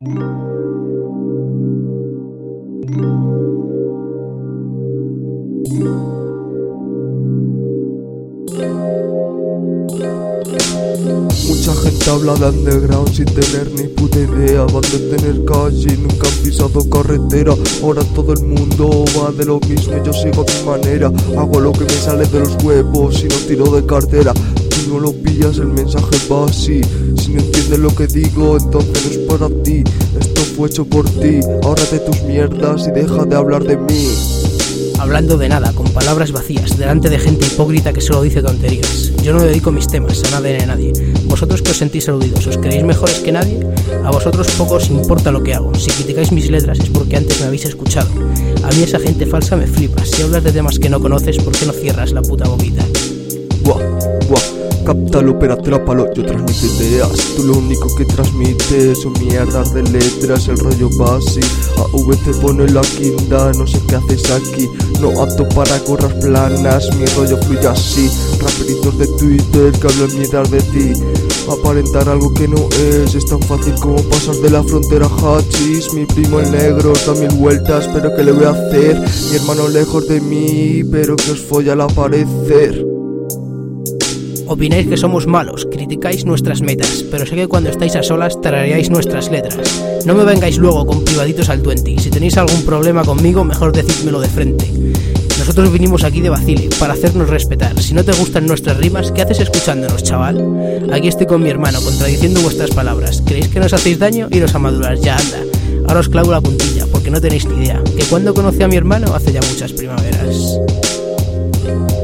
Mucha gente habla de underground sin tener ni puta idea. Van de tener calle nunca han pisado carretera. Ahora todo el mundo va de lo mismo y yo sigo a mi manera. Hago lo que me sale de los huevos y no tiro de cartera Si no lo pillas el mensaje va así Si no entiendes lo que digo entonces no es para ti Esto fue hecho por ti, ahórrate tus mierdas y deja de hablar de mí Hablando de nada, con palabras vacías, delante de gente hipócrita que solo dice tonterías. Yo no dedico mis temas a nadie ni a nadie. ¿Vosotros que os sentís aludidos, os creéis mejores que nadie? A vosotros poco os importa lo que hago. Si criticáis mis letras es porque antes me habéis escuchado. A mí esa gente falsa me flipa. Si hablas de temas que no conoces, ¿por qué no cierras la puta boquita? Cáptalo pero atrápalo, yo transmito ideas. Tú lo único que transmites son mierdas de letras, el rollo base AV te pone la quinta, no sé qué haces aquí. No apto para gorras planas, mi rollo fluye así. Raperitos de Twitter que hablan mierdas de ti. Aparentar algo que no es, es tan fácil como pasar de la frontera hachis Mi primo el negro da mil vueltas, pero ¿qué le voy a hacer? Mi hermano lejos de mí, pero que os folla al aparecer Opináis que somos malos, criticáis nuestras metas, pero sé que cuando estáis a solas tarareáis nuestras letras. No me vengáis luego con privaditos al 20. Si tenéis algún problema conmigo, mejor decídmelo de frente. Nosotros vinimos aquí de vacile, para hacernos respetar. Si no te gustan nuestras rimas, ¿qué haces escuchándonos, chaval? Aquí estoy con mi hermano, contradiciendo vuestras palabras. ¿Creéis que nos hacéis daño? Iros a madurar, ya anda. Ahora os clavo la puntilla, porque no tenéis ni idea. Que cuando conocí a mi hermano hace ya muchas primaveras.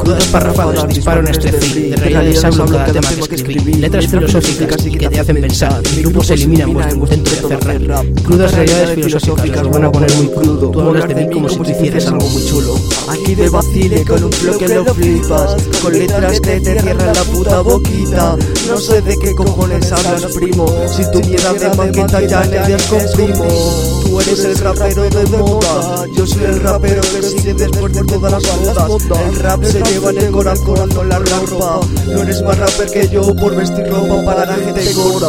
Crudas parrafadas, disparo en este free De realidades hablo cada tema que escribí Letras filosóficas y que te hacen pensar. Mi grupo se elimina en vuestro intento de hacer rap. Crudas realidades filosóficas, os van a poner muy crudo. Tú hablas de mí como si tú hicieras algo muy chulo. Aquí de vacile con un flow que lo flipas Con letras que te cierran la puta boquita. No sé de qué cojones hablas primo Si tu mierda de maqueta ya le das con primo. Tú eres el rapero de moda Yo soy el rapero que sigue después de todas las bodas El rap se lleva en el corazón, no la ropa. No eres más rapper que yo por vestir ropa para la gente gorda